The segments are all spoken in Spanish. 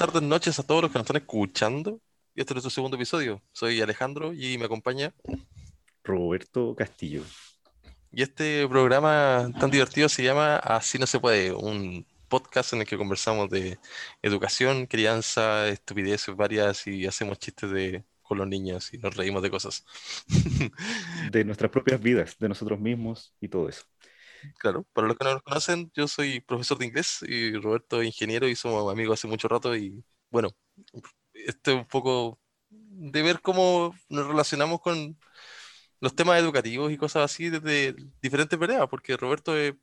tardes, noches a todos los que nos están escuchando. Y este es nuestro segundo episodio. Soy Alejandro y me acompaña Roberto Castillo. Y este programa tan divertido se llama Así no se puede, un podcast en el que conversamos de educación, crianza, estupideces varias y hacemos chistes de, con los niños y nos reímos de cosas. De nuestras propias vidas, de nosotros mismos y todo eso. Claro, para los que no nos conocen, yo soy profesor de inglés y Roberto es ingeniero y somos amigos hace mucho rato y bueno, este es un poco de ver cómo nos relacionamos con los temas educativos y cosas así desde diferentes veredas, porque Roberto es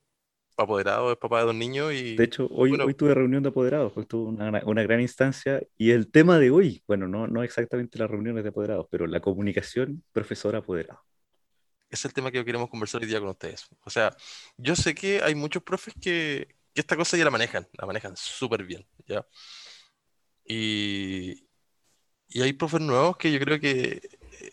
apoderado, es papá de dos niños y... De hecho, hoy, bueno, hoy tuve reunión de apoderados, pues tuve una, una gran instancia y el tema de hoy, bueno, no, no exactamente las reuniones de apoderados, pero la comunicación profesor-apoderado. Es el tema que queremos conversar hoy día con ustedes. O sea, yo sé que hay muchos profes que, que esta cosa ya la manejan, la manejan súper bien, ¿ya? Y, y hay profes nuevos que yo creo que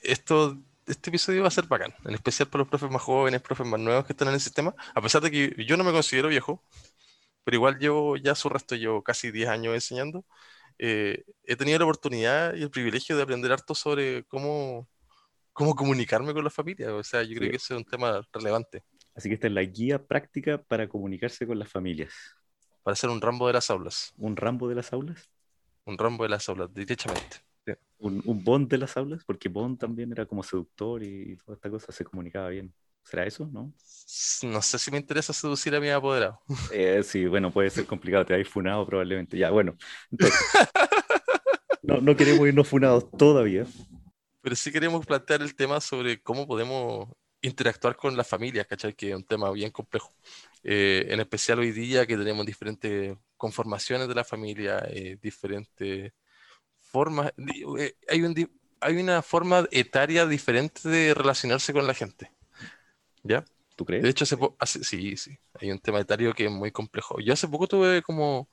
esto, este episodio va a ser bacán, en especial para los profes más jóvenes, profes más nuevos que están en el sistema, a pesar de que yo no me considero viejo, pero igual llevo ya su resto, llevo casi 10 años enseñando. eh, he tenido la oportunidad y el privilegio de aprender harto sobre cómo, cómo comunicarme con la familia. O sea, yo creo Sí. que ese es un tema relevante Así que esta es la guía práctica para comunicarse con las familias. para ser un Rambo de las aulas. Un Rambo de las aulas, Un Rambo de las aulas, derechamente. un, un Bond de las aulas, porque Bond también era como seductor y toda esta cosa, se comunicaba bien. ¿Será eso? ¿No? No sé si me interesa seducir a mi apoderado. Eh, sí, bueno, puede ser complicado, te habéis funado probablemente. Ya, bueno. entonces, no, no queremos irnos funados todavía. Pero sí queremos plantear el tema sobre cómo podemos interactuar con las familias, ¿cachai? Que es un tema bien complejo. Eh, en especial hoy día que tenemos diferentes conformaciones de la familia, eh, diferentes formas. eh, hay un hay una forma etaria diferente de relacionarse con la gente. ¿Ya? ¿Tú De crees? hecho, hace hace- sí, sí, hay un tema etario que es muy complejo. Yo hace poco tuve como,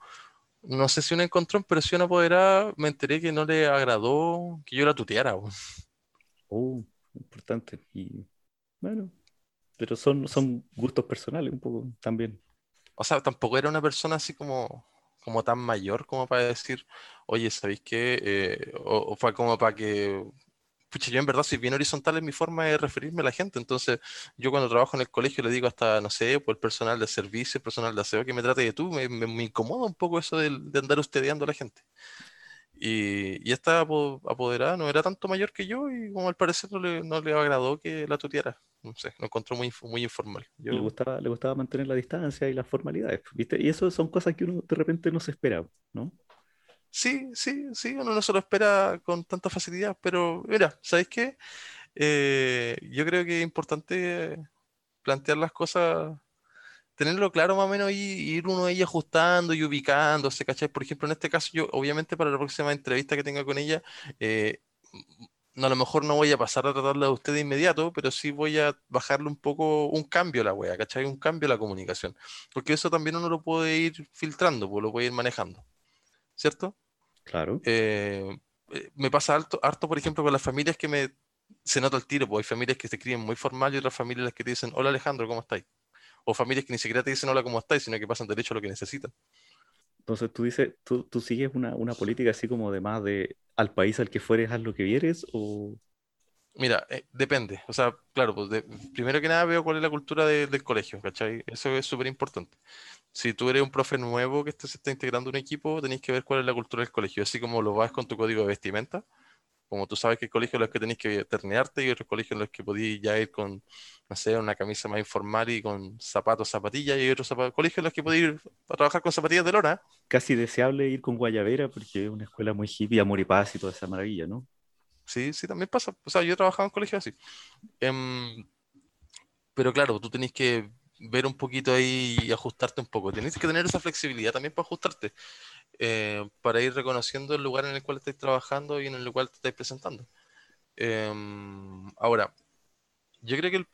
no sé si un encontrón, pero sí una apoderada, me enteré que no le agradó que yo la tuteara. Oh, importante. Y bueno, pero son, son gustos personales un poco también. O sea, tampoco era una persona así como, como tan mayor como para decir, oye, ¿sabéis qué? Eh, o, o fue como para que, pucha, yo en verdad soy bien horizontal en mi forma de referirme a la gente. Entonces, yo cuando trabajo en el colegio le digo hasta, no sé, por el personal de servicio, el personal de aseo, que me trate de tú. Me, me- me incomoda un poco eso del- de, andar ustedeando a la gente. Y, y esta apo- apoderada no era tanto mayor que yo y como al parecer no le, no le agradó que la tuteara. No sé, lo encontró muy, muy informal. Le Yo, gustaba, le gustaba mantener la distancia y las formalidades, ¿viste? Y eso son cosas que uno de repente no se espera, ¿no? Sí, sí, sí, uno no se lo espera con tanta facilidad, pero mira, ¿sabéis qué? Eh, yo creo que es importante plantear las cosas, tenerlo claro más o menos y ir uno ahí ajustando y ubicándose, ¿cachai? Por ejemplo, en este caso, yo obviamente para la próxima entrevista que tenga con ella, eh, a lo mejor no voy a pasar a tratarla de usted de inmediato, pero sí voy a bajarle un poco, un cambio a la wea, ¿cachai? Un cambio la comunicación, porque eso también uno lo puede ir filtrando, pues lo puede ir manejando, ¿cierto? Claro. eh, eh, me pasa harto, harto, por ejemplo, con las familias que me se nota el tiro, porque hay familias que se escriben muy formal y otras familias las que te dicen, hola Alejandro, ¿cómo estáis? O familias que ni siquiera te dicen hola, ¿cómo estáis? Sino que pasan derecho a lo que necesitan. Entonces tú dices, tú, tú sigues una, una política así como de más de al país al que fueres, haz lo que vieres, o Mira, eh, depende. O sea, claro, pues primero que nada veo cuál es la cultura de- del colegio, ¿cachai? Eso es súper importante. Si tú eres un profe nuevo que este- se está integrando un equipo, tenéis que ver cuál es la cultura del colegio, así como lo vas con tu código de vestimenta. Como tú sabes que hay colegios en los que tenéis que ternearte y otros colegios en los que podéis ya ir con, no sé, una camisa más informal y con zapatos, zapatillas, y otros zapa- colegios en los que podéis ir a trabajar con zapatillas de lona. casi deseable ir con guayabera porque es una escuela muy hippie, amor y toda esa maravilla, ¿no? Sí, sí, también pasa. O sea, yo he trabajado en colegios así. Em, pero claro, tú tenés que ver un poquito ahí y ajustarte un poco. Tenés que tener esa flexibilidad también para ajustarte, eh, para ir reconociendo el lugar en el cual estáis trabajando y en el cual te estáis presentando. Em, ahora, yo creo que el-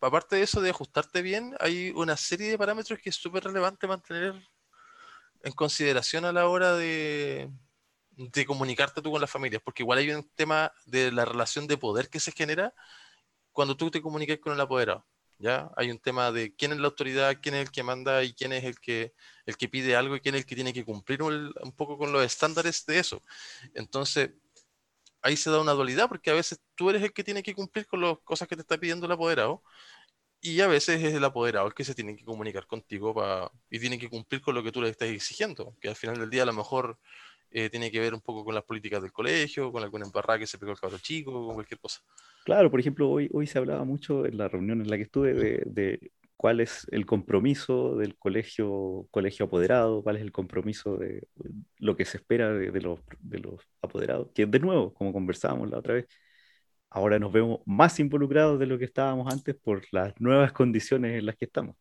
aparte de eso de ajustarte bien, hay una serie de parámetros que es súper relevante mantener en consideración a la hora de, de comunicarte tú con las familias, porque igual hay un tema de la relación de poder que se genera cuando tú te comunicas con el apoderado. ¿ya? Hay un tema de quién es la autoridad, quién es el que manda y quién es el que, el que pide algo y quién es el que tiene que cumplir un, poco con los estándares de eso. Entonces, ahí se da una dualidad porque a veces tú eres el que tiene que cumplir con las cosas que te está pidiendo el apoderado y a veces es el apoderado el que se tiene que comunicar contigo y tiene que cumplir con lo que tú le estás exigiendo, que al final del día a lo mejor eh, tiene que ver un poco con las políticas del colegio, con alguna embarrada que se pegó el cabro chico, con cualquier cosa. Claro, por ejemplo, hoy, hoy se hablaba mucho en la reunión en la que estuve de, cuál es el compromiso del colegio, colegio apoderado, cuál es el compromiso de lo que se espera de, de, los, de los apoderados, que de nuevo, como conversábamos la otra vez, ahora nos vemos más involucrados de lo que estábamos antes por las nuevas condiciones en las que estamos.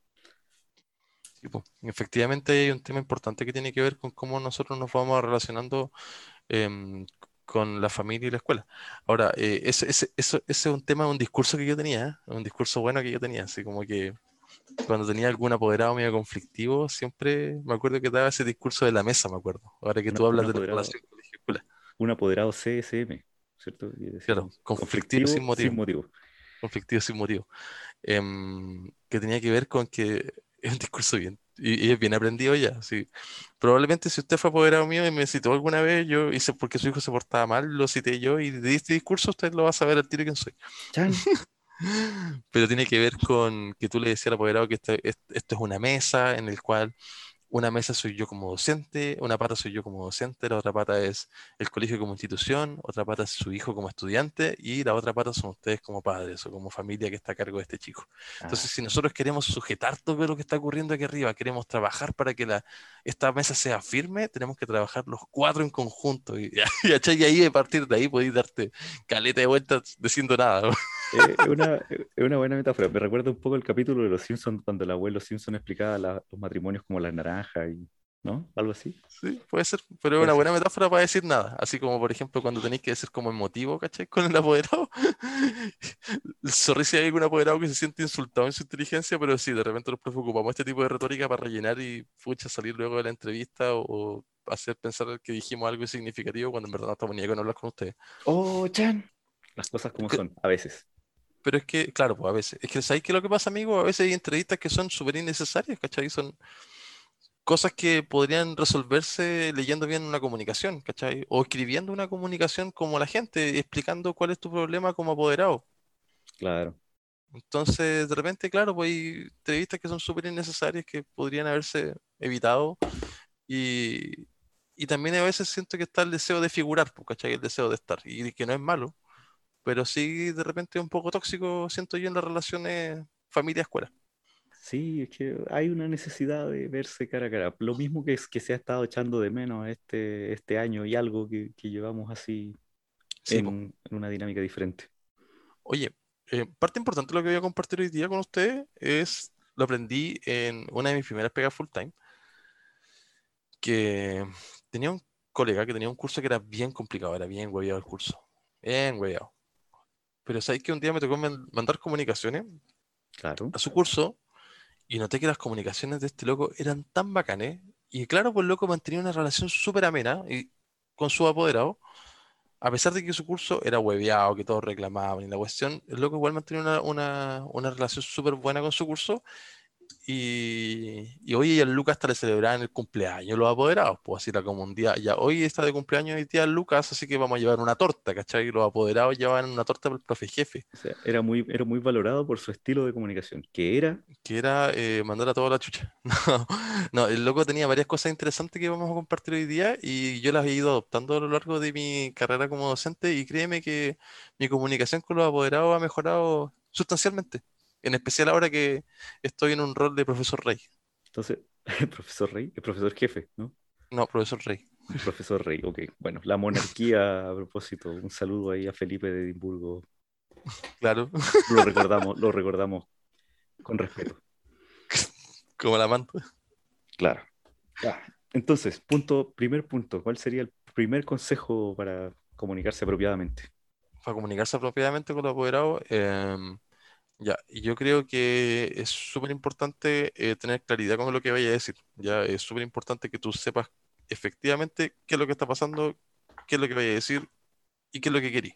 Sí, pues, efectivamente hay un tema importante que tiene que ver con cómo nosotros nos vamos relacionando eh, con la familia y la escuela. Ahora, eh, ese, ese, ese, es un tema, un discurso que yo tenía, ¿eh? un discurso bueno que yo tenía, así como que cuando tenía algún apoderado medio conflictivo, siempre me acuerdo que daba ese discurso de la mesa, me acuerdo. Ahora que tú hablas de la relación colegio-escuela. Un apoderado CSM. ¿cierto? claro, conflictivo, sin, motivo. sin, motivo. Conflictivo sin motivo. Eh, que tenía que ver con que es un discurso bien, y, y, es bien aprendido ya, sí. Probablemente si usted fue apoderado mío y me citó alguna vez, yo hice porque su hijo se portaba mal, lo cité yo y de este discurso usted lo va a saber al tiro quién soy. Pero tiene que ver con que tú le decías al apoderado que esto, esto es una mesa en el cual una mesa soy yo como docente, una pata soy yo como docente, la otra pata es el colegio como institución, otra pata es su hijo como estudiante y la otra pata son ustedes como padres o como familia que está a cargo de este chico. Entonces, ah. si nosotros queremos sujetar todo lo que está ocurriendo aquí arriba, queremos trabajar para que la, esta mesa sea firme, tenemos que trabajar los cuatro en conjunto. Y, y, y ahí, a partir de ahí, podéis darte caleta de vueltas diciendo nada. Eh, es, una, es, una, buena metáfora. Me recuerda un poco el capítulo de Los Simpsons cuando el abuelo Simpson explicaba la, los matrimonios como las naranja y ¿no? Algo así. Sí, puede ser, pero es una buena metáfora para decir nada. Así como, por ejemplo, cuando tenéis que ser como emotivo, ¿cachai? Con el apoderado. Sorry si hay algún apoderado que se siente insultado en su inteligencia, pero sí, de repente nos preocupamos este tipo de retórica para rellenar y, pucha, salir luego de la entrevista o, hacer pensar que dijimos algo significativo cuando en verdad no estamos ni con hablar con ustedes. Oh, Chan. Las cosas como son, a veces. Pero es que, claro, pues a veces. Es que, ¿sabéis qué es lo que pasa, amigo? A veces hay entrevistas que son súper innecesarias, ¿cachai? Son cosas que podrían resolverse leyendo bien una comunicación, ¿cachai? O escribiendo una comunicación como la gente, explicando cuál es tu problema como apoderado. Claro. Entonces, de repente, claro, pues hay entrevistas que son súper innecesarias que podrían haberse evitado. Y, y, también a veces siento que está el deseo de figurar, pues, ¿cachai? El deseo de estar. Y que no es malo, pero sí de repente un poco tóxico, siento yo, en las relaciones familia-escuela. Sí, es que hay una necesidad de verse cara a cara. Lo mismo que, es, que se ha estado echando de menos este, este año y algo que, que llevamos así sí, en, en, una dinámica diferente. Oye, eh, parte importante de lo que voy a compartir hoy día con ustedes es, lo aprendí en una de mis primeras pegas full time, que tenía un colega que tenía un curso que era bien complicado, era bien hueveado el curso, bien hueveado. Pero sabéis que un día me tocó mandar comunicaciones claro. a su curso y noté que las comunicaciones de este loco eran tan bacanes. Y claro, pues el loco mantenía una relación súper amena y, con su apoderado. A pesar de que su curso era hueveado, que todos reclamaban y la cuestión, el loco igual mantenía una, una, una relación súper buena con su curso y, y hoy a Lucas hasta le celebraban el cumpleaños los apoderados, pues así era como un día, ya hoy está de cumpleaños y tía Lucas, así que vamos a llevar una torta, ¿cachai? Y los apoderados llevaban una torta para el profe jefe. O sea, era muy, era muy valorado por su estilo de comunicación, que era... Que era eh, mandar a toda la chucha. No, no, el loco tenía varias cosas interesantes que vamos a compartir hoy día y yo las he ido adoptando a lo largo de mi carrera como docente y créeme que mi comunicación con los apoderados ha mejorado sustancialmente. En especial ahora que estoy en un rol de profesor rey. Entonces, ¿el profesor rey? El profesor jefe, ¿no? No, profesor rey. El profesor rey, ok. Bueno, la monarquía, a propósito, un saludo ahí a Felipe de Edimburgo. Claro. Lo recordamos, lo recordamos con respeto. Como la manta. Claro. Entonces, punto, primer punto, ¿cuál sería el primer consejo para comunicarse apropiadamente? Para comunicarse apropiadamente con los apoderados, eh, ya, y yo creo que es súper importante eh, tener claridad con lo que vaya a decir. Ya, es súper importante que tú sepas efectivamente qué es lo que está pasando, qué es lo que vaya a decir y qué es lo que querís.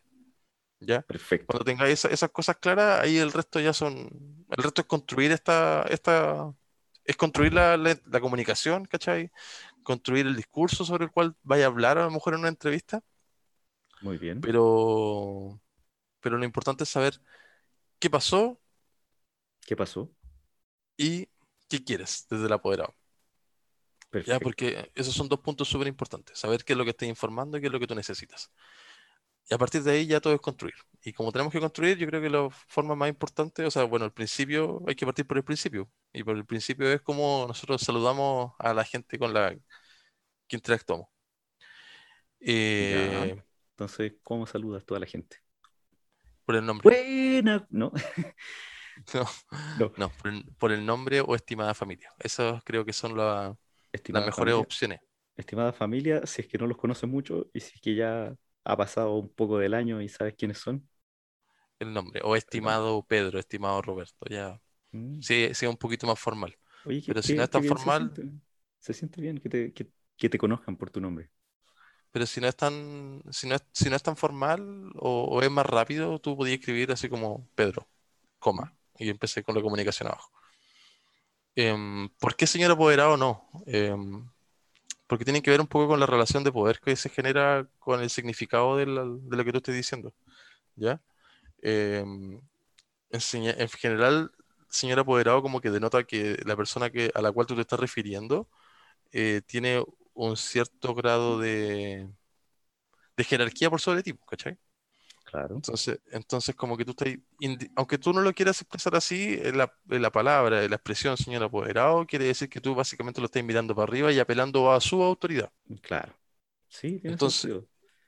¿Ya? Perfecto. Cuando tengáis esa- esas cosas claras, ahí el resto ya son. El resto es construir esta, esta, es construir la, la- la comunicación, ¿cachai? Construir el discurso sobre el cual vaya a hablar a lo mejor en una entrevista, Muy bien. pero, pero lo importante es saber qué pasó ¿Qué pasó? y qué quieres desde el apoderado. ¿Ya? Perfecto. Porque esos son dos puntos súper importantes, saber qué es lo que estás informando y qué es lo que tú necesitas. Y a partir de ahí ya todo es construir. Y como tenemos que construir, yo creo que la forma más importante, o sea, bueno, el principio, hay que partir por el principio. Y por el principio es como nosotros saludamos a la gente con la que interactuamos. Ya. Eh, Entonces, ¿cómo saludas tú a la gente? Por el nombre. Buena. No, No, no. no, por el, por el nombre o estimada familia. Esos creo que son la- las mejores familia, opciones. estimada familia, si es que no los conoces mucho y si es que ya ha pasado un poco del año y sabes quiénes son. El nombre. O estimado Pedro, estimado Roberto. Ya. Mm. Sí, sí, es un poquito más formal. Oye, Pero si no es tan formal- Se siente, se siente bien que te, que, que te conozcan por tu nombre. Pero si no es tan, si no es, si no es tan formal o, es más rápido, tú podías escribir así como Pedro, coma. Y empecé con la comunicación abajo. Em, ¿por qué señor apoderado no? Em, porque tiene que ver un poco con la relación de poder que se genera con el significado de, la- de lo que tú estés diciendo. ¿Ya? Em, en general, señor apoderado como que denota que la persona que, a la cual tú te estás refiriendo eh, tiene un cierto grado de, de jerarquía por sobre ti, ¿cachai? Claro. Entonces, entonces como que tú estás, aunque tú no lo quieras expresar así, la, la palabra, la expresión señor apoderado, quiere decir que tú básicamente lo estás mirando para arriba y apelando a su autoridad. Claro. Sí, tiene Entonces, sentido.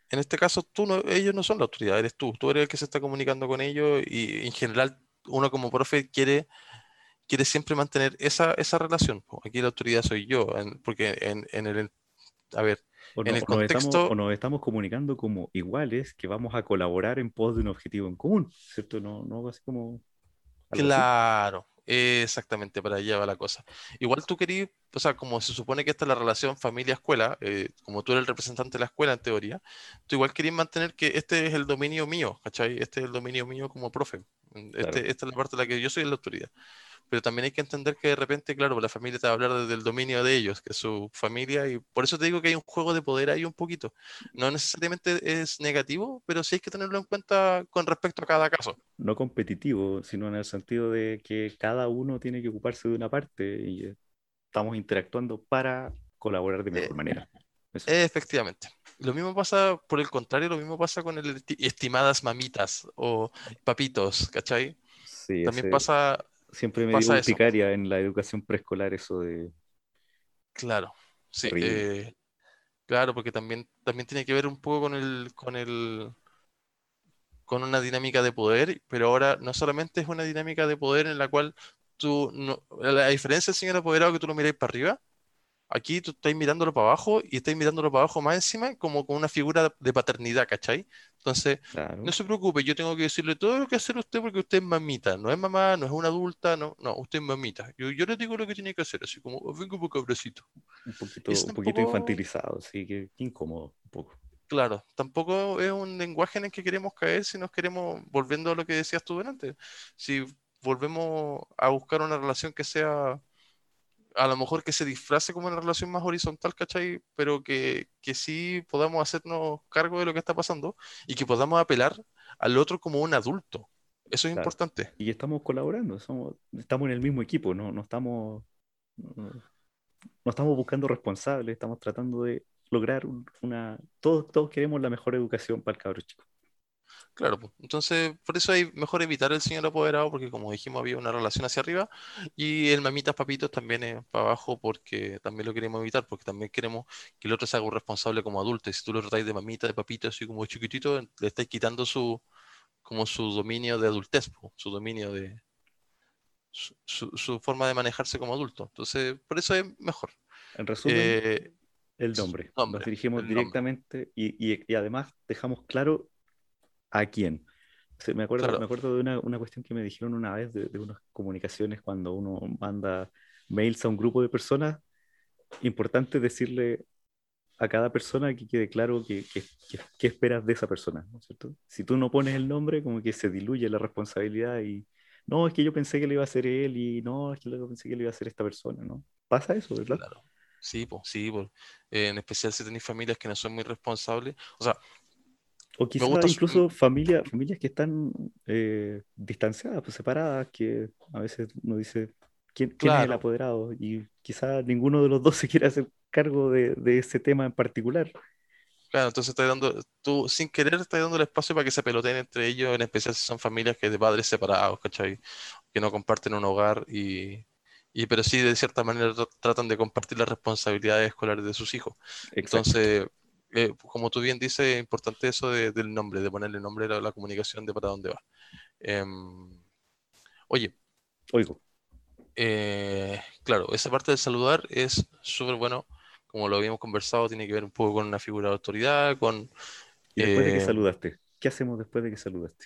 En este caso, tú no, ellos no son la autoridad, eres tú. Tú eres el que se está comunicando con ellos y en general uno como profe quiere, quiere siempre mantener esa, esa relación. Aquí la autoridad soy yo, en- porque en, en el... A ver, O, en no- el o nos estamos, contexto- o nos estamos comunicando como iguales que vamos a colaborar en pos de un objetivo en común, ¿cierto? No, no así como. Claro, exactamente, para allá va la cosa. Igual tú querías, o sea, como se supone que esta es la relación familia-escuela, eh, como tú eres el representante de la escuela en teoría, tú igual querías mantener que este es el dominio mío, ¿cachai? Este es el dominio mío como profe. Este, Claro. Esta es la parte en la que yo soy la autoridad. Pero también hay que entender que de repente, claro, la familia te va a hablar desde el dominio de ellos, que es su familia, y por eso te digo que hay un juego de poder ahí un poquito. No necesariamente es negativo, pero sí hay que tenerlo en cuenta con respecto a cada caso. No competitivo, sino en el sentido de que cada uno tiene que ocuparse de una parte y estamos interactuando para colaborar de mejor Eh, manera. Eso. Efectivamente. Lo mismo pasa, por el contrario, lo mismo pasa con el esti- estimadas mamitas o papitos, ¿cachai? Sí, También ese- pasa, siempre me dio eso. urticaria en la educación preescolar eso de claro, sí, eh, claro, porque también, también tiene que ver un poco con el, con el, con una dinámica de poder, pero ahora no solamente es una dinámica de poder en la cual tú, no, la diferencia, señor apoderado, que tú lo miráis para arriba, aquí tú estás mirándolo para abajo y estás mirándolo para abajo más encima como con una figura de paternidad, ¿cachai? Entonces, claro. No se preocupe, yo tengo que decirle todo lo que hacer usted porque usted es mamita, no es mamá, no es una adulta, no, no, usted es mamita. Yo, yo le digo lo que tiene que hacer, así como, "Oh, vengo un poquito, es un poquito tampoco- infantilizado, así que incómodo un poco. Claro, tampoco es un lenguaje en el que queremos caer si nos queremos, volviendo a lo que decías tú delante, si volvemos a buscar una relación que sea, a lo mejor que se disfrace como una relación más horizontal, ¿cachai? Pero que, que sí podamos hacernos cargo de lo que está pasando y que podamos apelar al otro como un adulto. Eso es Claro. importante. Y estamos colaborando, somos, estamos en el mismo equipo, no, no estamos, no, no estamos buscando responsables, estamos tratando de lograr un- una, todos, todos queremos la mejor educación para el cabro chico. Claro, pues. Entonces, por eso es mejor evitar el señor apoderado, porque como dijimos, había una relación hacia arriba, y el mamitas papitos también es para abajo, porque también lo queremos evitar, porque también queremos que el otro se haga un responsable como adulto, y si tú lo tratáis de mamita, de papito, así como chiquitito, le estáis quitando su, como su dominio de adultez, po, su dominio de, su, su- su forma de manejarse como adulto. Entonces, por eso es mejor. En resumen, Eh, el nombre. nombre, Nos dirigimos nombre. directamente y, y- y además dejamos claro a quién. Se- me, acuerdo, Claro. me acuerdo de una, una cuestión que me dijeron una vez de, de unas comunicaciones cuando uno manda mails a un grupo de personas. Importante decirle a cada persona que quede claro qué que, que, esperas de esa persona, ¿no es cierto? Si tú no pones el nombre, como que se diluye la responsabilidad y no, es que yo pensé que le iba a hacer él y no, es que yo pensé que le iba a hacer esta persona, ¿no? Pasa eso, ¿verdad? Claro. Sí, pues, sí, pues. en especial si tenéis familias que no son muy responsables. O sea, o quizás incluso familia, familias que están eh, distanciadas, pues separadas, que a veces uno dice, ¿quién, es el apoderado? Y quizás ninguno de los dos se quiere hacer cargo de, ese tema en particular. Claro, entonces estás dando, tú sin querer estás dando el espacio para que se peloteen entre ellos, en especial si son familias que de padres separados, ¿cachai? Que no comparten un hogar y, y pero sí de cierta manera tratan de compartir las responsabilidades escolares de sus hijos. Entonces, eh, como tú bien dices, es importante eso del nombre, de ponerle nombre a la, comunicación de para dónde va. Em, oye. Oigo. Eh, claro, esa parte de saludar es súper bueno como lo habíamos conversado, tiene que ver un poco con una figura de autoridad, con... ¿Y después de que eh, saludaste? ¿Qué hacemos después de que saludaste?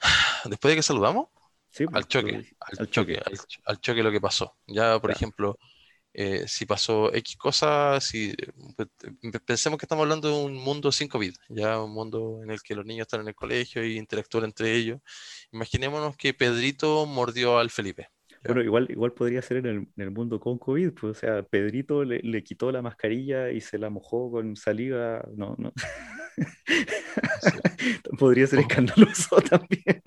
¿Después de que saludamos? Sí, al choque, al, choque, al, choque lo que pasó. Ya, por ejemplo, eh, si pasó X cosas, si pues, pensemos que estamos hablando de un mundo sin COVID, ya un mundo en el que los niños están en el colegio y interactúan entre ellos. Imaginémonos que Pedrito mordió al Felipe. Bueno, igual, igual podría ser en el, mundo con COVID, pues, o sea, Pedrito le, quitó la mascarilla y se la mojó con saliva, no, no. podría ser escandaloso también.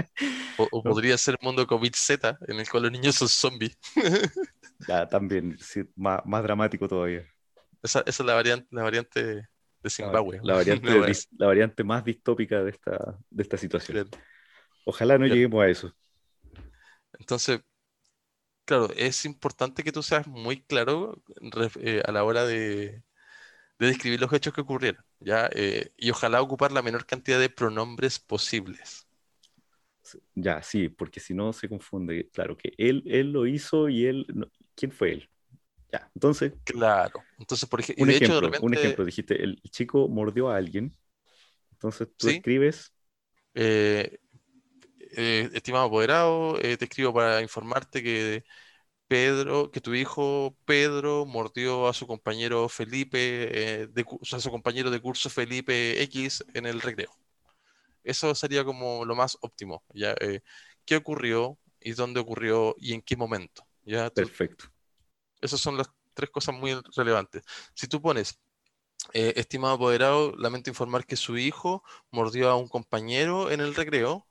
O, podría ser mundo COVID Z, en el cual los niños son zombies. ya, también, más, más, dramático todavía. Esa, esa, es la variante, la variante de Zimbabue. La, variante, la variante más distópica de esta, de esta situación. Ojalá no lleguemos a eso. Entonces, claro, es importante que tú seas muy claro eh, a la hora de, describir los hechos que ocurrieron, ¿ya? Eh, y ojalá ocupar la menor cantidad de pronombres posibles. Ya, sí, porque si no se confunde. Claro, que él, él lo hizo y él... ¿Quién fue él? Ya, entonces... Claro, entonces, por ejemplo... Un, ejemplo un ejemplo, dijiste, el chico mordió a alguien, entonces tú escribes... Eh, eh, estimado apoderado, eh, te escribo para informarte que Pedro, que tu hijo Pedro mordió a su compañero Felipe, eh, a su compañero de curso Felipe X en el recreo. Eso sería como lo más óptimo. ¿ya? ¿Qué ocurrió y dónde ocurrió y en qué momento? ¿ya? Perfecto. Esas son las tres cosas muy relevantes. Si tú pones, estimado apoderado, lamento informar que su hijo mordió a un compañero en el recreo,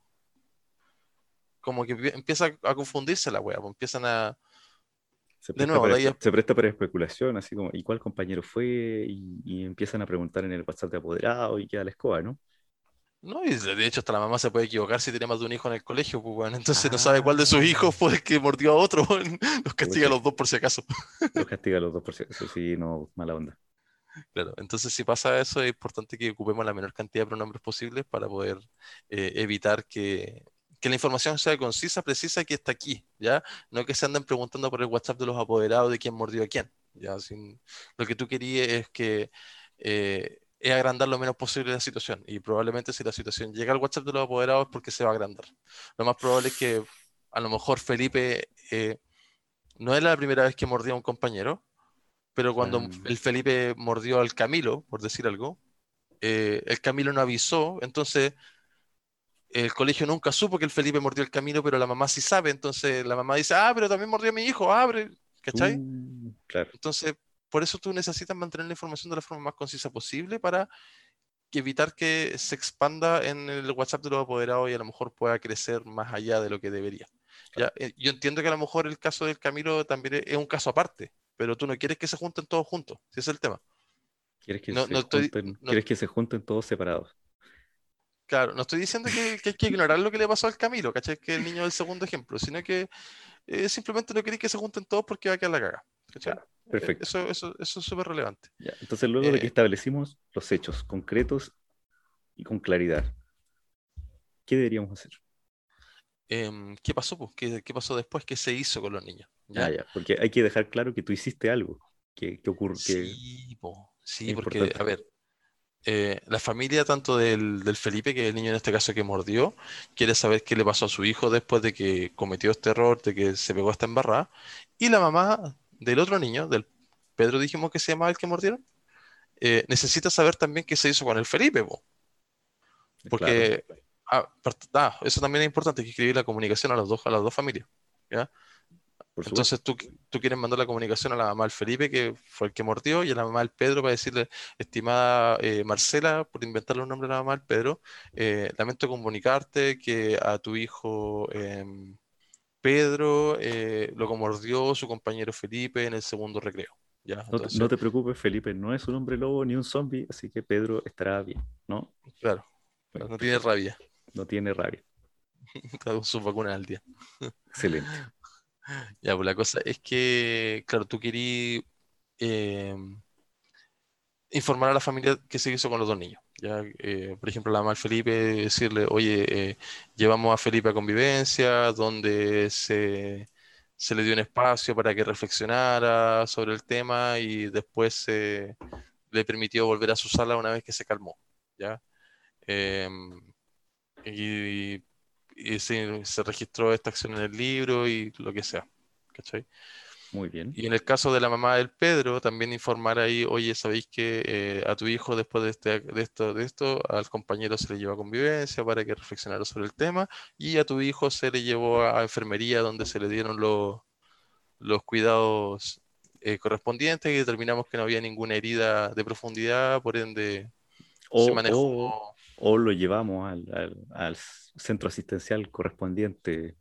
como que empieza a confundirse la wea, pues empiezan a... Se presta, para, se presta para especulación, así como, ¿y cuál compañero fue? Y, empiezan a preguntar en el WhatsApp de apoderado y queda la escoba, ¿no? No, y de hecho hasta la mamá se puede equivocar si tiene más de un hijo en el colegio, pues bueno, entonces no sabe cuál de sus hijos fue el que mordió a otro, los castiga a los dos por si acaso. Los castiga a los dos por si acaso, sí, no, mala onda. Claro, entonces si pasa eso es importante que ocupemos la menor cantidad de pronombres posibles para poder eh, evitar que que la información sea concisa, precisa, que está aquí, ¿ya? No que se anden preguntando por el WhatsApp de los apoderados de quién mordió a quién, ¿ya? Sin, lo que tú querías es que eh, es agrandar lo menos posible la situación y probablemente si la situación llega al WhatsApp de los apoderados es porque se va a agrandar. Lo más probable es que a lo mejor Felipe eh, no es la primera vez que mordió a un compañero, pero cuando ah. el Felipe mordió al Camilo, por decir algo, eh, el Camilo no avisó, entonces el colegio nunca supo que el Felipe mordió el camino, pero la mamá sí sabe, entonces la mamá dice, ah, pero también mordió a mi hijo, abre, ¿cachai? Uh, claro. Entonces, por eso tú necesitas mantener la información de la forma más concisa posible para evitar que se expanda en el WhatsApp de los apoderados y a lo mejor pueda crecer más allá de lo que debería. ¿Ya? Eh, yo entiendo que a lo mejor el caso del Camilo también es un caso aparte, pero tú no quieres que se junten todos juntos, si es el tema. ¿Quieres que, se, junten, ¿quieres que se junten todos separados? Claro, no estoy diciendo que, hay que ignorar lo que le pasó al Camilo, ¿cachai? Que el niño del segundo ejemplo, sino que eh, simplemente no queréis que se junten todos porque va a quedar la caga. Claro, perfecto. Eso, eso, eso es súper relevante. entonces, luego de que eh, establecimos los hechos concretos y con claridad, ¿qué deberíamos hacer? Em, ¿Qué pasó? Pues? ¿Qué, pasó después? ¿Qué se hizo con los niños? ¿Ya? ya, porque hay que dejar claro que tú hiciste algo. que, que ocurre. Sí, sí porque, a ver, eh, la familia tanto del, Felipe, que es el niño en este caso que mordió, quiere saber qué le pasó a su hijo después de que cometió este error, de que se pegó esta embarrada. Y la mamá del otro niño, del Pedro dijimos que se llamaba el que mordieron, eh, necesitas saber también qué se hizo con el Felipe, po. porque ah, ah, eso también es importante, que escribir la comunicación a las dos, a las dos familias. ¿ya? Entonces tú, tú, quieres mandar la comunicación a la mamá del Felipe, que fue el que mordió, y a la mamá del Pedro para decirle, estimada eh, Marcela, por inventarle un nombre a la mamá del Pedro, eh, lamento comunicarte que a tu hijo em, Pedro eh, lo mordió su compañero Felipe en el segundo recreo. ¿ya? no, te, preocupes, Felipe no es un hombre lobo ni un zombie, así que Pedro estará bien, ¿no? Claro, no tiene rabia. No tiene rabia. Está con sus vacunas al día. Excelente. Ya, pues la cosa es que, claro, tú querías eh, informar a la familia qué se hizo con los dos niños. Ya, eh, por ejemplo, la mamá Felipe, decirle, oye, eh, llevamos a Felipe a convivencia, donde se, se, le dio un espacio para que reflexionara sobre el tema y después se le permitió volver a su sala una vez que se calmó. ¿ya? Em, y y se, se, registró esta acción en el libro y lo que sea. ¿Cachai? Muy bien. Y en el caso de la mamá del Pedro, también informar ahí, oye, sabéis que eh, a tu hijo después de, este, de, esto, de esto, al compañero se le llevó a convivencia para que reflexionara sobre el tema, y a tu hijo se le llevó a, enfermería donde se le dieron los, los cuidados eh, correspondientes y determinamos que no había ninguna herida de profundidad, por ende se manejó o lo llevamos al, centro asistencial correspondiente.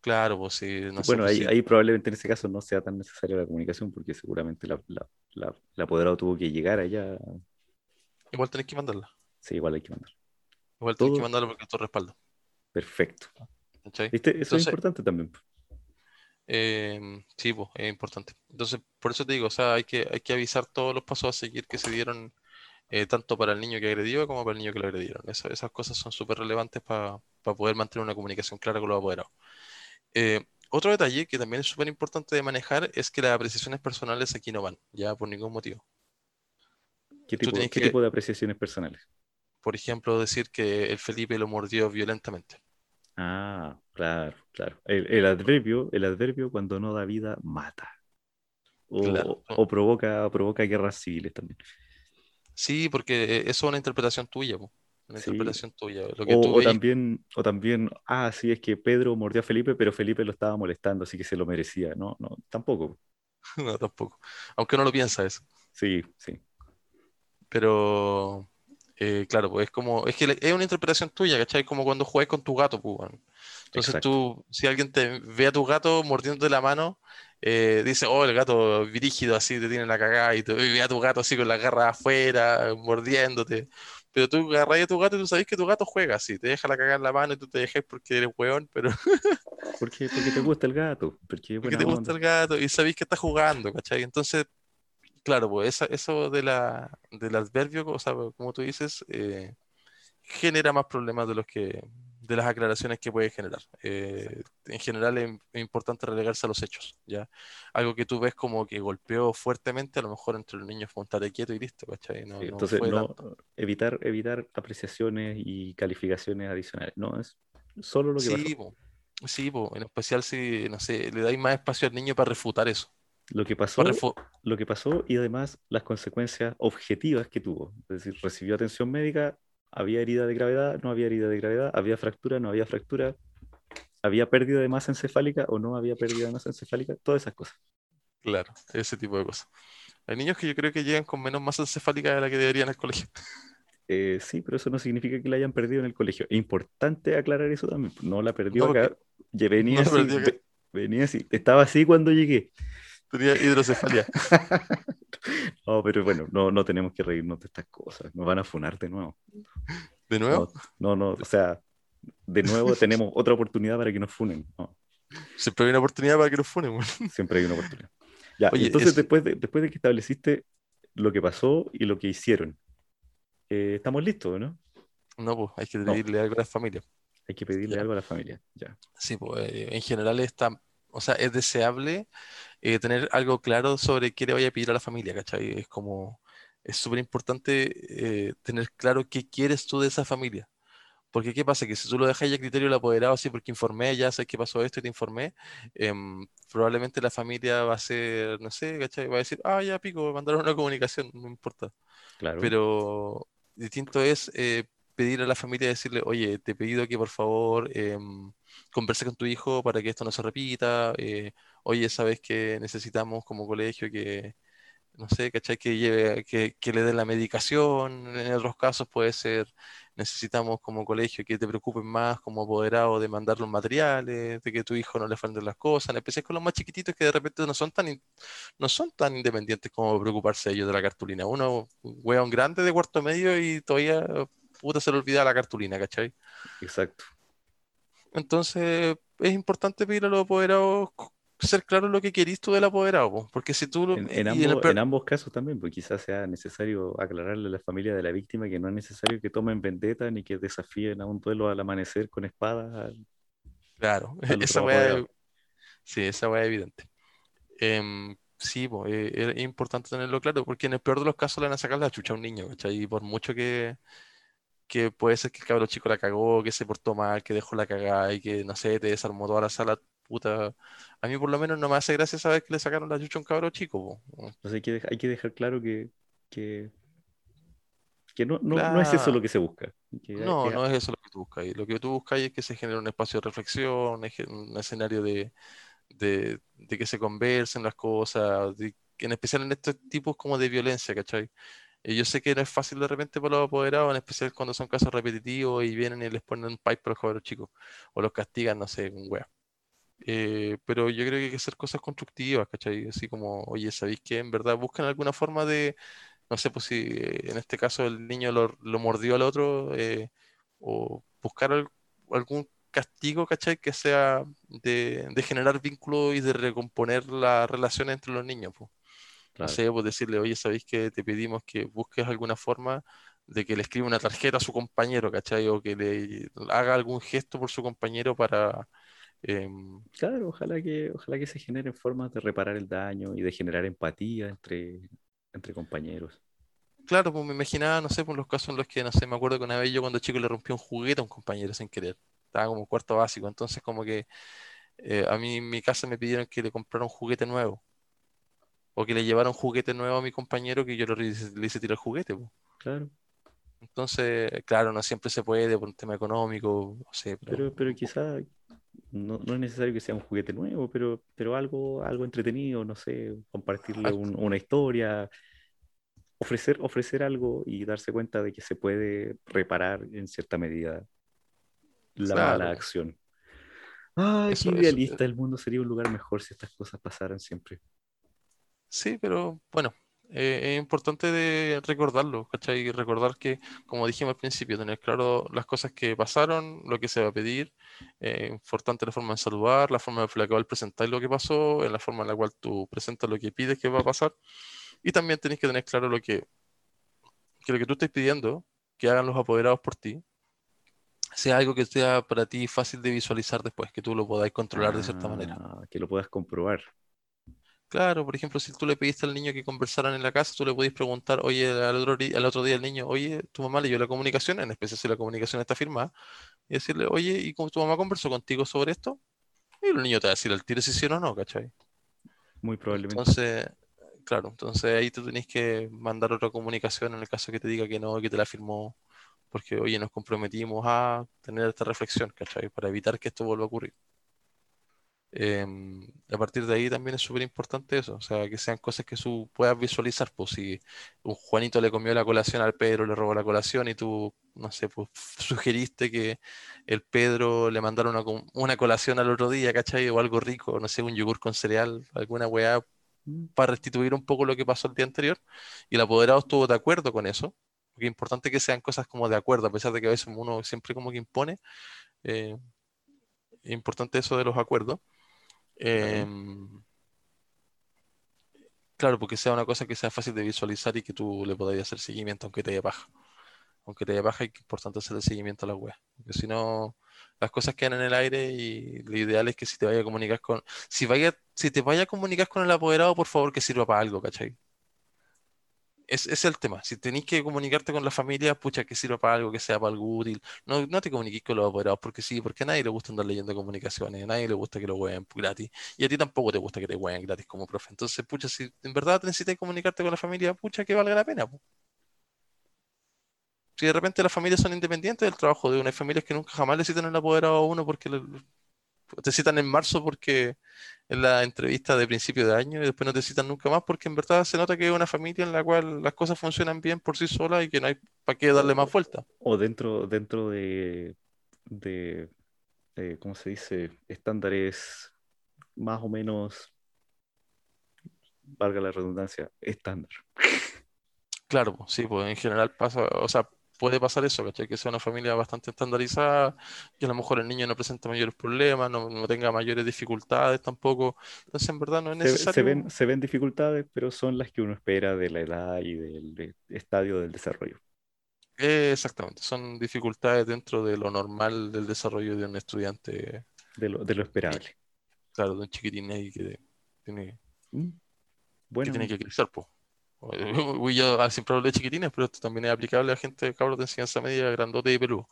Claro, pues sí. bueno, ahí, probablemente en ese caso no sea tan necesaria la comunicación porque seguramente la, la, apoderado tuvo que llegar allá. Igual tenés que mandarla. Sí, igual hay que mandarla. Igual tenés que mandarla porque es tu respaldo. Perfecto. Eso es importante también. Eh, sí, pues, es importante. Entonces, por eso te digo, o sea, hay que, hay que avisar todos los pasos a seguir que se dieron eh, tanto para el niño que agredió como para el niño que lo agredieron. esas cosas son súper relevantes para poder mantener una comunicación clara con los apoderados. Eh, otro detalle que también es súper importante de manejar es que las apreciaciones personales aquí no van, ya por ningún motivo. ¿Qué tipo, de apreciaciones personales? Por ejemplo, decir que el Felipe lo mordió violentamente. Ah, claro, claro. El, adverbio, el adverbio cuando no da vida mata. O, provoca, provoca guerras civiles también. Sí, porque eso es una interpretación tuya, una interpretación tuya. o, también, o también, ah, sí, es que Pedro mordió a Felipe, pero Felipe lo estaba molestando, así que se lo merecía. No, no, tampoco. no, tampoco. Aunque no lo piensa eso. Sí, sí. Pero, eh, claro, pues es como, es que es una interpretación tuya, ¿cachai? Como cuando juegas con tu gato, pues. Entonces tú, si alguien te ve a tu gato mordiéndote la mano, eh, dice, oh, el gato virígido así te tiene la cagada y, te, ve a tu gato así con la garra afuera, mordiéndote. Pero tú agarras a tu gato y tú sabes que tu gato juega así, te deja la cagada en la mano y tú te dejas porque eres weón, pero... porque, porque te gusta el gato. Porque, te gusta el gato y sabéis que está jugando, ¿cachai? Entonces, claro, pues eso de la, del adverbio, o sea, como tú dices, eh, genera más problemas de los que de las aclaraciones que puede generar. Eh, en general es, importante relegarse a los hechos, ¿ya? Algo que tú ves como que golpeó fuertemente, a lo mejor entre los niños fue un quieto y listo, entonces, no, evitar, evitar apreciaciones y calificaciones adicionales, ¿no? Es solo lo que sí, sí, en especial si, no sé, le dais más espacio al niño para refutar eso. Lo que pasó, lo que pasó y además las consecuencias objetivas que tuvo. Es decir, recibió atención médica, había herida de gravedad, no había herida de gravedad, había fractura, no había fractura, había pérdida de masa encefálica o no había pérdida de masa encefálica, todas esas cosas. Claro, ese tipo de cosas. Hay niños que yo creo que llegan con menos masa encefálica de la que deberían en el colegio. Eh, sí, pero eso no significa que la hayan perdido en el colegio. Importante aclarar eso también. No la perdió acá. Venía, así, venía así. Estaba así cuando llegué. Tenía hidrocefalia. no, pero bueno, no, no tenemos que reírnos de estas cosas. Nos van a funar de nuevo. ¿De nuevo? No, no, o sea, de nuevo tenemos otra oportunidad para que nos funen. Siempre hay una oportunidad para que nos funen. Siempre hay una oportunidad. Ya, entonces después, de, después de que estableciste lo que pasó y lo que hicieron, eh, estamos listos, ¿no? No, pues hay que pedirle algo a la familia. Hay que pedirle algo a la familia, ya. Sí, pues eh, en general está, o sea, es deseable eh, tener algo claro sobre qué le vaya a pedir a la familia, ¿cachai? Es como, es súper importante eh, tener claro qué quieres tú de esa familia. Porque ¿qué pasa? Que si tú lo dejas ya a criterio del apoderado, sí, porque informé, ya sé que pasó esto y te informé, em, probablemente la familia va a ser, no sé, ¿cachai? Va a decir, ah, ya pico, mandaron una comunicación, no importa. Claro. Pero distinto es eh, pedir a la familia, decirle, oye, te he pedido que por favor em, converse con tu hijo para que esto no se repita. eh, oye, sabes que necesitamos como colegio que, no sé, ¿cachai? Que lleve, que, que le den la medicación. En otros casos puede ser, necesitamos como colegio que te preocupes más como apoderado de mandar los materiales, de que tu hijo no le falten las cosas, en especial con los más chiquititos que de repente no son tan, no son tan independientes como preocuparse ellos de la cartulina. Uno, un weón grande de cuarto medio y todavía, puta, se le olvida la cartulina, ¿cachai? Exacto. Entonces, es importante pedir a los apoderados ser claro lo que querís tú del apoderado, po, porque si tú, lo- En, el ambos, peor- en ambos casos también, porque quizás sea necesario aclararle a la familia de la víctima que no es necesario que tomen vendetta ni que desafíen a un duelo al amanecer con espadas al, claro, al esa weá, sí, esa weá es evidente. Em, sí, po, eh, es, es importante tenerlo claro, porque en el peor de los casos le van a sacar la chucha a un niño, ¿cachai? Y por mucho que, que puede ser que el cabro chico la cagó, que se portó mal, que dejó la cagada y que, no sé, te desarmó toda la sala, puta. A mí por lo menos no me hace gracia saber que le sacaron la chucha a un cabro chico. Entonces hay que, hay que dejar claro que, que, que no, no, no es eso Claro. lo que se busca. Que, No, que- no es eso lo que tú buscas. Lo que tú buscas es que se genere un espacio de reflexión, un escenario de, de, de que se conversen las cosas, de- en especial en estos tipos como de violencia, ¿cachai? Y yo sé que no es fácil de repente para los apoderados, en especial cuando son casos repetitivos y vienen y les ponen un pipe para los cabros chicos, o los castigan, no sé, un wea. Eh, pero yo creo que hay que hacer cosas constructivas, ¿cachai? Así como, oye, ¿sabéis qué? En verdad buscan alguna forma de, no sé, pues si eh, en este caso el niño lo, mordió al otro, eh, o buscar al- algún castigo, ¿cachai? Que sea de, generar vínculos y de recomponer la relación entre los niños, pues. No claro, sé, pues decirle, oye, ¿sabéis que te pedimos que busques alguna forma de que le escriba una tarjeta a su compañero, ¿cachai? O que le haga algún gesto por su compañero para... em, claro, ojalá que, ojalá que se generen formas de reparar el daño y de generar empatía entre, entre compañeros. Claro, pues me imaginaba, no sé, por los casos en los que, no sé, me acuerdo que una vez yo cuando chico le rompí un juguete a un compañero sin querer. Estaba como cuarto básico, entonces como que eh, a mí en mi casa me pidieron que le comprara un juguete nuevo o que le llevara un juguete nuevo a mi compañero que yo le, hice le hice tirar el juguete, pues. Claro, Entonces, claro, no siempre se puede por un tema económico, no sé, pero pero, pero quizá no, no es necesario que sea un juguete nuevo, pero, pero algo, algo entretenido, no sé, compartirle un- una historia, ofrecer, ofrecer algo y darse cuenta de que se puede reparar en cierta medida la mala acción. Ay, qué eso, idealista, el mundo sería un lugar mejor si estas cosas pasaran siempre. Sí, pero bueno, eh, es importante de recordarlo, ¿cachai? Y recordar que, como dijimos al principio, tener claro las cosas que pasaron, lo que se va a pedir, eh, importante la forma de saludar, la forma en la cual presentáis lo que pasó, en la forma en la cual tú presentas lo que pides que va a pasar, y también tenéis que tener claro lo que, que lo que tú estés pidiendo, que hagan los apoderados por ti, sea algo que sea para ti fácil de visualizar después, que tú lo podáis controlar de cierta manera. Ah, que lo puedas comprobar. Claro, por ejemplo, si tú le pediste al niño que conversaran en la casa, tú le podés preguntar, oye, al otro, al otro día el niño, oye, tu mamá leyó la comunicación, en especial si la comunicación está firmada, y decirle, oye, ¿y cómo tu mamá conversó contigo sobre esto? Y el niño te va a decir al tiro si sí o no, ¿cachai? Muy probablemente. Entonces, claro, entonces ahí tú tenés que mandar otra comunicación en el caso que te diga que no, que te la firmó, porque, oye, nos comprometimos a tener esta reflexión, ¿cachai? Para evitar que esto vuelva a ocurrir. Em, a partir de ahí también es súper importante eso, o sea, que sean cosas que tú puedas visualizar, pues si un Juanito le comió la colación al Pedro, le robó la colación y tú, no sé, pues sugeriste que el Pedro le mandara una, una colación al otro día, ¿cachai? O algo rico, no sé, un yogur con cereal, alguna weá Mm, para restituir un poco lo que pasó el día anterior y el apoderado estuvo de acuerdo con eso, porque es importante que sean cosas como de acuerdo, a pesar de que a veces uno siempre como que impone, eh, es importante eso de los acuerdos. Claro. Em, claro, porque sea una cosa que sea fácil de visualizar y que tú le podáis hacer seguimiento, aunque te haya paja. Aunque te haya paja, es importante hacerle seguimiento a la web. Porque si no, las cosas quedan en el aire y lo ideal es que si te vaya a comunicar con. Si vaya, si te vaya a comunicar con el apoderado, por favor que sirva para algo, ¿cachai? Es, es el tema. Si tenéis que comunicarte con la familia, pucha, que sirva para algo, que sea para algo útil. No, no te comuniques con los apoderados porque sí, porque a nadie le gusta andar leyendo comunicaciones, a nadie le gusta que lo jueguen gratis. Y a ti tampoco te gusta que te jueguen gratis como profe. Entonces, pucha, si en verdad necesitas comunicarte con la familia, pucha, que valga la pena. Si de repente las familias son independientes del trabajo de una, hay familias que nunca jamás le citan el apoderado a uno porque te citan en marzo porque en la entrevista de principio de año y después no te citan nunca más porque en verdad se nota que es una familia en la cual las cosas funcionan bien por sí solas y que no hay para qué darle más vuelta. O dentro, dentro de, de ¿cómo se dice? Estándares más o menos, valga la redundancia, estándar. Claro, sí, pues en general pasa, o sea, puede pasar eso, ¿cachai? Que sea una familia bastante estandarizada, que a lo mejor el niño no presenta mayores problemas, no, tenga mayores dificultades tampoco. Entonces, en verdad no es necesario. Se, ven, se ven dificultades, pero son las que uno espera de la edad y del estadio del desarrollo. exactamente, son dificultades dentro de lo normal del desarrollo de un estudiante. De lo, de lo esperable. Claro, de un chiquitín ahí que tiene, mm, bueno. que, tiene que crecer, pues. Yo siempre hablo de chiquitines, pero esto también es aplicable a gente, cabros de enseñanza media, grandote y peludo.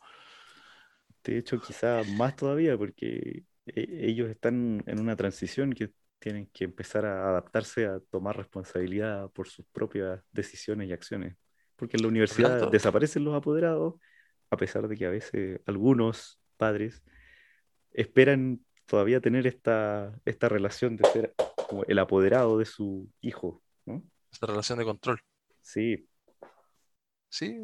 De hecho, quizá más todavía, porque e, ellos están en una transición que tienen que empezar a adaptarse a tomar responsabilidad por sus propias decisiones y acciones. Porque en la universidad desaparecen los apoderados, a pesar de que a veces algunos padres esperan todavía tener esta, esta relación de ser como el apoderado de su hijo, ¿no? Esta relación de control. Sí. Sí,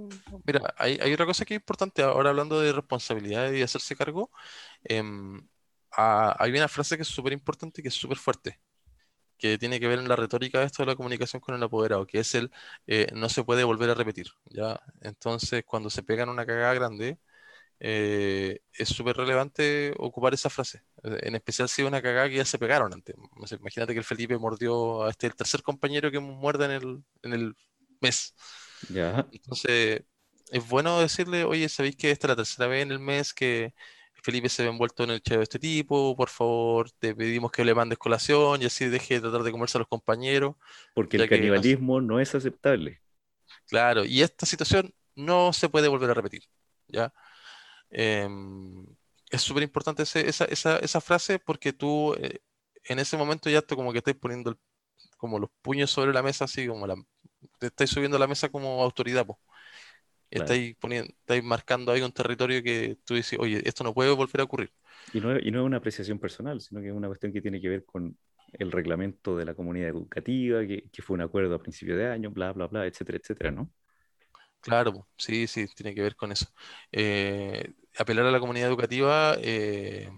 mira, hay, otra cosa que es importante, ahora hablando de responsabilidad y hacerse cargo, em, hay una frase que es súper importante y que es súper fuerte, que tiene que ver en la retórica de esto de la comunicación con el apoderado, que es el eh, no se puede volver a repetir, ¿ya? Entonces, cuando se pegan una cagada grande, eh, es súper relevante ocupar esa frase. En especial si es una cagada que ya se pegaron antes. Imagínate que el Felipe mordió a este, el tercer compañero que muerde en el, en el mes. Entonces, es bueno decirle, oye, ¿sabéis que esta es la tercera vez en el mes que Felipe se ve envuelto en el hecho de este tipo? Por favor, te pedimos que le mandes colación y así deje de tratar de comerse a los compañeros. Porque el canibalismo no es aceptable. Claro, y esta situación no se puede volver a repetir. ¿ya? Em, es súper importante esa, esa, frase porque tú eh, en ese momento ya te como que estás poniendo como los puños sobre la mesa, así como la, te estáis subiendo a la mesa como autoridad. pues Estáis, poniendo, estáis marcando ahí un territorio que tú dices, oye, esto no puede volver a ocurrir. Y no, y no es una apreciación personal, sino que es una cuestión que tiene que ver con el reglamento de la comunidad educativa, que, que fue un acuerdo a principio de año, bla, bla, bla, etcétera, etcétera, ¿no? Claro, sí, sí, tiene que ver con eso. Eh, apelar a la comunidad educativa eh,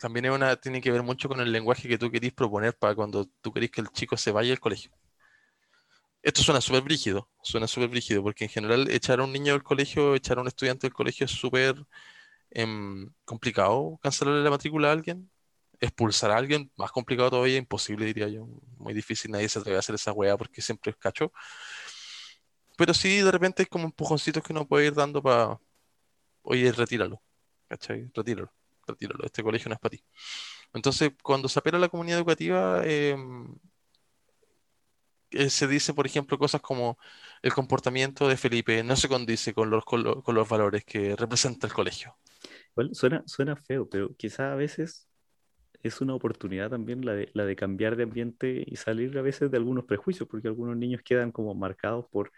también es una, tiene que ver mucho con el lenguaje que tú querís proponer para cuando tú querís que el chico se vaya al colegio. Esto suena súper brígido, suena súper brígido, porque en general echar a un niño del colegio, echar a un estudiante del colegio es súper em, complicado. Cancelarle la matrícula a alguien, expulsar a alguien, más complicado todavía, imposible diría yo, muy difícil, nadie se atreve a hacer esa weá porque siempre es cacho. Pero sí, de repente es como empujoncitos que uno puede ir dando para, oye, retíralo, ¿cachai? Retíralo, retíralo, este colegio no es para ti. Entonces, cuando se apela a la comunidad educativa, em, eh, se dice, por ejemplo, cosas como el comportamiento de Felipe no se condice con los, con los, valores que representa el colegio. Bueno, suena, suena feo, pero quizá a veces es una oportunidad también la de, la de cambiar de ambiente y salir a veces de algunos prejuicios, porque algunos niños quedan como marcados por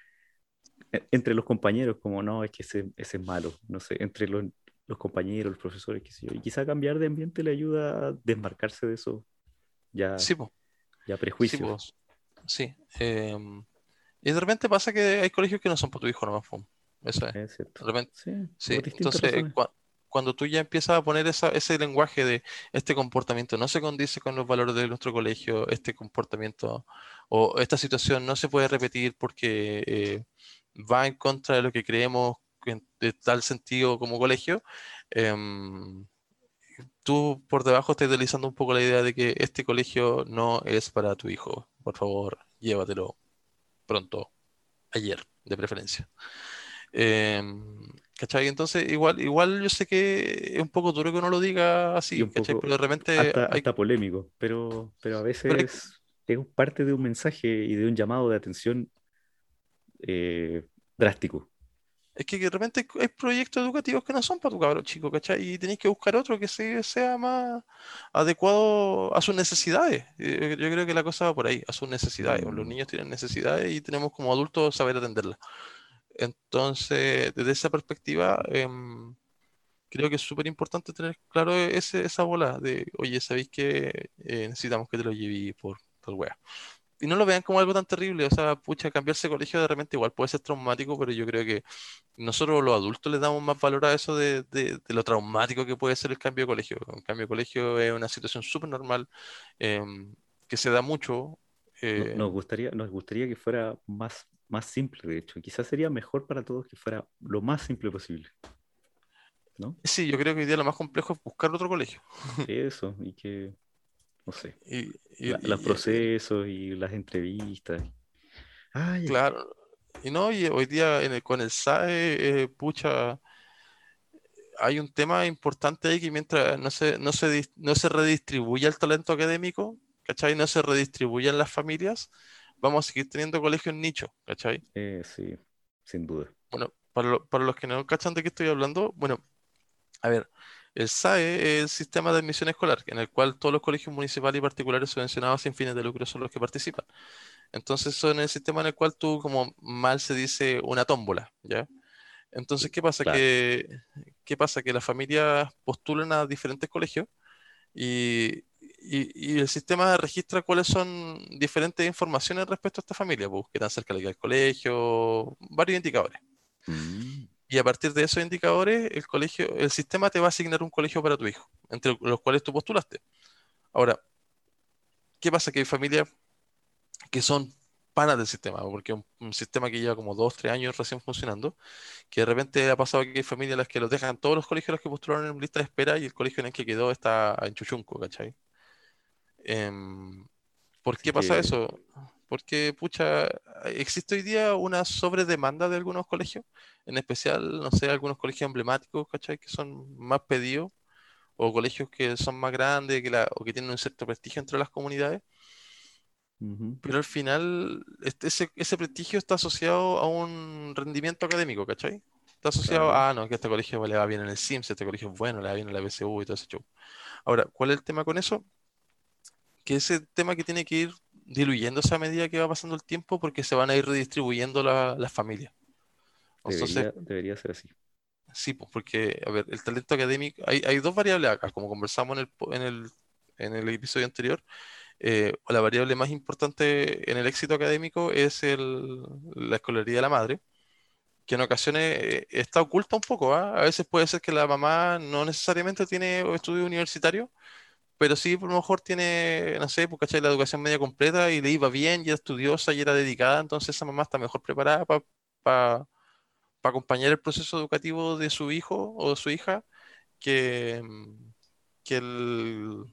entre los compañeros, como no, es que ese, ese es malo, no sé, entre los, los compañeros, los profesores, qué sé yo. Y quizá cambiar de ambiente le ayuda a desmarcarse de eso ya, sí, ya prejuicios. Sí, em, y de repente pasa que hay colegios que no son para tu hijo nomás. Eso es. es cierto. De repente, sí, entonces cuando tú ya empiezas a poner esa, ese lenguaje de este comportamiento no se condice con los valores de nuestro colegio, este comportamiento o esta situación no se puede repetir porque eh, va en contra de lo que creemos en, de tal sentido como colegio, em, tú por debajo estás deslizando un poco la idea de que este colegio no es para tu hijo. Por favor, llévatelo pronto, ayer, de preferencia. Em, ¿Cachai? Entonces, igual, igual yo sé que es un poco duro que uno lo diga así, ¿cachai? Pero de repente. Hasta, polémico, pero, pero a veces es parte de un mensaje y de un llamado de atención eh, drástico. Es que de repente hay proyectos educativos que no son para tu cabrón chico, ¿cachai? Y tenéis que buscar otro que sea más adecuado a sus necesidades. Yo creo que la cosa va por ahí, a sus necesidades. Los mm. niños tienen necesidades y tenemos como adultos saber atenderlas. Entonces, desde esa perspectiva, em, creo que es súper importante tener claro ese, esa bola de, oye, ¿sabéis que eh, necesitamos que te lo lleve por tal wea? y no lo vean como algo tan terrible. O sea, pucha, cambiarse de colegio de repente igual puede ser traumático, pero yo creo que nosotros los adultos le damos más valor a eso de, lo traumático que puede ser el cambio de colegio. Un cambio de colegio es una situación súper normal em, que se da mucho. Eh, nos, gustaría, nos gustaría que fuera más, más simple, de hecho. Quizás sería mejor para todos que fuera lo más simple posible. ¿No? Sí, yo creo que hoy día lo más complejo es buscar otro colegio. Eso, y que no sé, los procesos y las entrevistas. claro, y no, y hoy día con el SAE, eh, pucha, hay un tema importante ahí que mientras no se, no se, no se redistribuye el talento académico, ¿cachai? No se redistribuyen las familias, vamos a seguir teniendo colegios nicho, ¿cachai? Eh, sí, sin duda. Bueno, para, para los que no cachan de qué estoy hablando, bueno, a ver, el SAE es el sistema de admisión escolar, en el cual todos los colegios municipales y particulares subvencionados sin fines de lucro son los que participan. Entonces son el sistema en el cual tú, como mal se dice, una tómbola, ¿ya? Entonces, ¿qué pasa? Que, ¿Qué pasa? Que las familias postulan a diferentes colegios y, el sistema registra cuáles son diferentes informaciones respecto a esta familia, pues, que tan cerca del colegio, varios indicadores. Mm. Y a partir de esos indicadores, el colegio, el sistema te va a asignar un colegio para tu hijo, entre los cuales tú postulaste. Ahora, ¿qué pasa? Que hay familias que son panas del sistema, porque es un, sistema que lleva como dos, tres años recién funcionando, que de repente ha pasado que hay familias las que los dejan todos los colegios los que postularon en lista de espera y el colegio en el que quedó está en Chuchunco, ¿cachai? Em, ¿Por qué pasa eso? Porque, pucha, existe hoy día una sobredemanda de algunos colegios, en especial, no sé, algunos colegios emblemáticos, ¿cachai? Que son más pedidos, o colegios que son más grandes que la, o que tienen un cierto prestigio entre las comunidades. Pero al final, este, ese, ese, prestigio está asociado a un rendimiento académico, ¿cachai? Está asociado a, ah, no, que este colegio le va bien en el SIMS, este colegio es bueno, le va bien en la BCU y todo ese show. Ahora, ¿cuál es el tema con eso? Que ese tema que tiene que ir diluyéndose a medida que va pasando el tiempo porque se van a ir redistribuyendo las familias. debería, ser así. Sí, pues porque, a ver, el talento académico, hay, hay dos variables acá, como conversamos en el, en el, en el episodio anterior. Eh, la variable más importante en el éxito académico es el, la escolaridad de la madre, que en ocasiones eh, está oculta un poco. ¿ah? A veces puede ser que la mamá no necesariamente tiene estudio universitario, pero sí, por lo mejor tiene, no sé, pues, La educación media completa y le iba bien, y era estudiosa y era dedicada, entonces esa mamá está mejor preparada para acompañar el proceso educativo de su hijo o su hija que, que, el,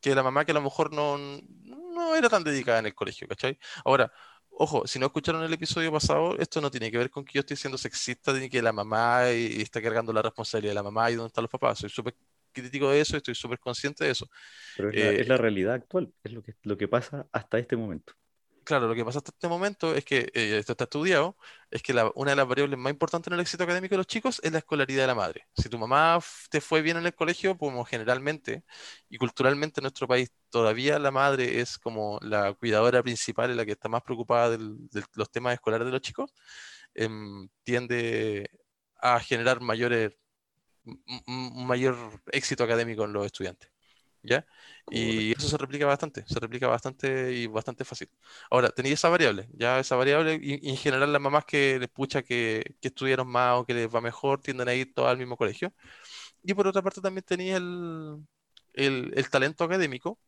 que la mamá que a lo mejor no, no era tan dedicada en el colegio, ¿cachai? Ahora, ojo, si no escucharon el episodio pasado, esto no tiene que ver con que yo estoy siendo sexista de que la mamá y, está cargando la responsabilidad de la mamá y dónde están los papás. Soy súper crítico de eso, estoy súper consciente de eso. Pero es la, eh, realidad actual, es lo que, lo que pasa hasta este momento. Claro, lo que pasa hasta este momento es que, eh, esto está estudiado, es que una de las variables más importantes en el éxito académico de los chicos es la escolaridad de la madre. Si tu mamá te fue bien en el colegio, como generalmente y culturalmente en nuestro país todavía la madre es como la cuidadora principal, y la que está más preocupada de los temas escolares de los chicos, em, tiende a generar mayores un mayor éxito académico en los estudiantes. ¿Ya? Y eso se replica bastante, se replica bastante y bastante fácil. Ahora, tenía esa variable, ya esa variable, y, en general las mamás que les pucha que, que estudiaron más o que les va mejor tienden a ir todas al mismo colegio. Y por otra parte también tenía el, el, el, talento académico,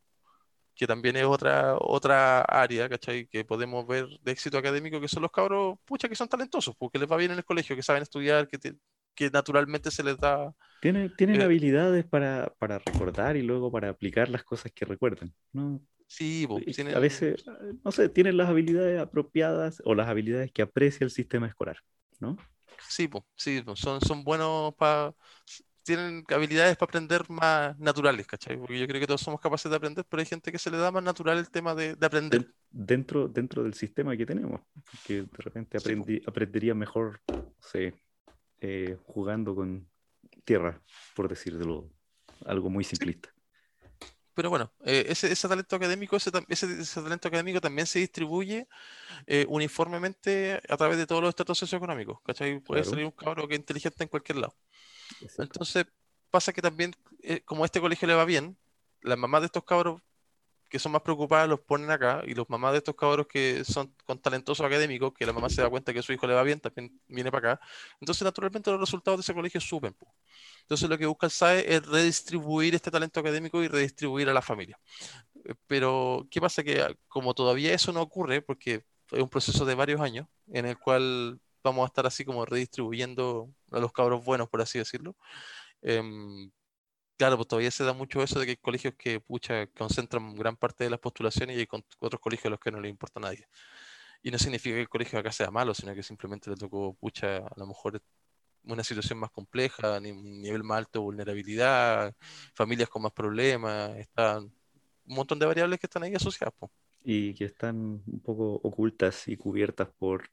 que también es otra, otra área, ¿cachai? Que podemos ver de éxito académico, que son los cabros, pucha, que son talentosos, porque les va bien en el colegio, que saben estudiar, que, que naturalmente se les da. Tienen, tienen eh, habilidades para, para, recordar y luego para aplicar las cosas que recuerdan, ¿no? Sí, a veces, no sé, tienen las habilidades apropiadas o las habilidades que aprecia el sistema escolar, ¿no? Sí, sí son, son buenos para tienen habilidades para aprender más naturales, ¿cachai? Porque yo creo que todos somos capaces de aprender, pero hay gente que se le da más natural el tema de, aprender. Dentro, dentro del sistema que tenemos, que de repente aprendí, aprendería mejor, eh, jugando con tierra, por decirlo algo muy simplista. Pero bueno, eh, ese, talento académico, ese, talento académico también se distribuye eh, uniformemente a través de todos los estratos socioeconómicos. ¿Cachai? Puede salir un cabro que es inteligente en cualquier lado. Entonces, pasa que también, como a este colegio le va bien, las mamás de estos cabros que son más preocupadas los ponen acá y los mamás de estos cabros que son con talentosos académicos, que la mamá se da cuenta que su hijo le va bien, también viene para acá. Entonces, naturalmente, los resultados de ese colegio suben. Entonces, lo que busca el SAE es redistribuir este talento académico y redistribuir a la familia. Eh, pero, ¿qué pasa? Que ah, como todavía eso no ocurre, porque es un proceso de varios años en el cual vamos a estar así como redistribuyendo a los cabros buenos, por así decirlo. Em, claro, pues todavía se da mucho eso de que hay colegios que pucha, concentran gran parte de las postulaciones y hay otros colegios a los que no le importa a nadie. Y no significa que el colegio acá sea malo, sino que simplemente le tocó, pucha, a lo mejor una situación más compleja, un nivel más alto de vulnerabilidad, familias con más problemas, están un montón de variables que están ahí asociadas. Y que están un poco ocultas y cubiertas por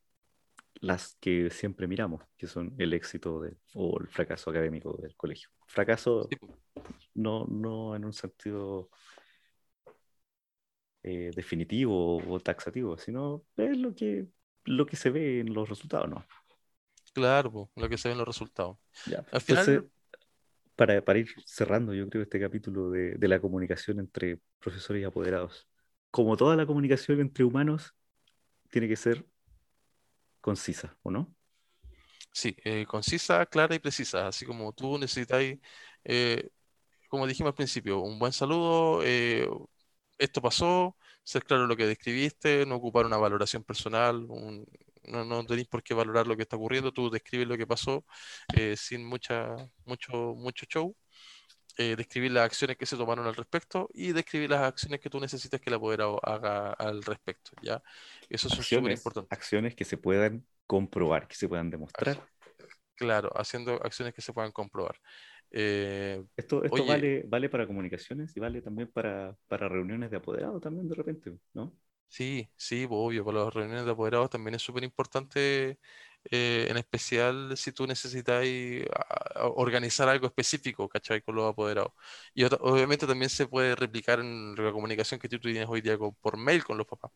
las que siempre miramos, que son el éxito o el fracaso académico del colegio. Fracaso no, no en un sentido eh, definitivo o taxativo, sino es lo que, lo que se ve en los resultados, ¿no? Claro, lo que se ve en los resultados. Al final... para, para, ir cerrando, yo creo, este capítulo de, de la comunicación entre profesores y apoderados. Como toda la comunicación entre humanos, tiene que ser concisa, ¿o no? Sí, eh, concisa, clara y precisa, así como tú necesitáis, eh, como dijimos al principio, un buen saludo, eh, esto pasó, ser claro lo que describiste, no ocupar una valoración personal, no, no tenéis por qué valorar lo que está ocurriendo, tú describes lo que pasó sin mucha, mucho, mucho show eh, describir las acciones que se tomaron al respecto y describir las acciones que tú necesitas que el apoderado haga al respecto. ¿ya? Eso es súper importante. Acciones que se puedan comprobar, que se puedan demostrar. Claro, haciendo acciones que se puedan comprobar. Eh, esto esto vale, vale para comunicaciones y vale también para, para reuniones de apoderado también de repente, ¿no? Sí, sí, obvio, para las reuniones de apoderados también es súper importante eh, en especial si tú necesitas organizar algo específico, ¿cachai? Con los apoderados. Y obviamente también se puede replicar en la comunicación que tú tienes hoy día por mail con los papás.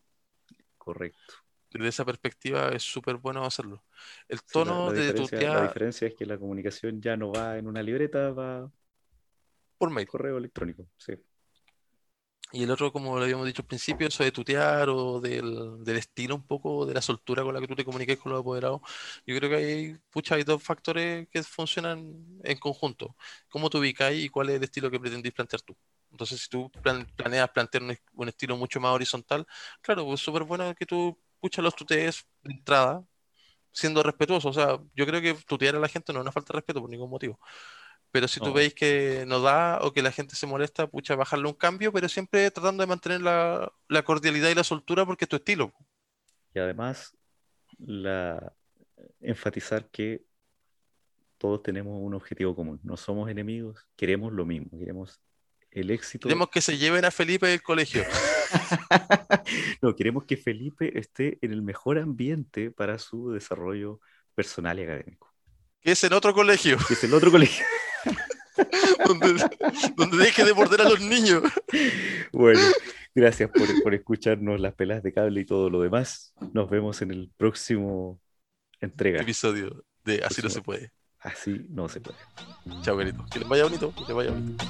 Correcto. Desde esa perspectiva es súper bueno hacerlo. El tono de tutear... La diferencia es que la comunicación ya no va en una libreta, va por mail. Correo electrónico, sí. Y el otro, como lo habíamos dicho al principio, eso de tutear o del, estilo un poco, de la soltura con la que tú te comuniques con los apoderados. Yo creo que hay, pucha, hay dos factores que funcionan en conjunto. ¿Cómo te ubicáis y cuál es el estilo que pretendís plantear tú? Entonces, si tú planeas plantear un, estilo mucho más horizontal, claro, pues súper bueno que tú, pucha, los tutees de entrada, siendo respetuoso. O sea, yo creo que tutear a la gente no es una falta de respeto por ningún motivo. Pero si tú veis que no da o que la gente se molesta, pucha, bajarle un cambio, pero siempre tratando de mantener la, cordialidad y la soltura porque es tu estilo. Y además, la, enfatizar que todos tenemos un objetivo común. No somos enemigos, queremos lo mismo, queremos el éxito. Queremos que se lleven a Felipe del colegio. no, queremos que Felipe esté en el mejor ambiente para su desarrollo personal y académico. Que es en otro colegio. Que es en otro colegio. donde, deje de morder a los niños. Bueno, gracias por, escucharnos las pelas de cable y todo lo demás. Nos vemos en el próximo entrega. Episodio de Así no se puede. Así no se puede. Chao, querido. Que les vaya bonito. Que les vaya bonito.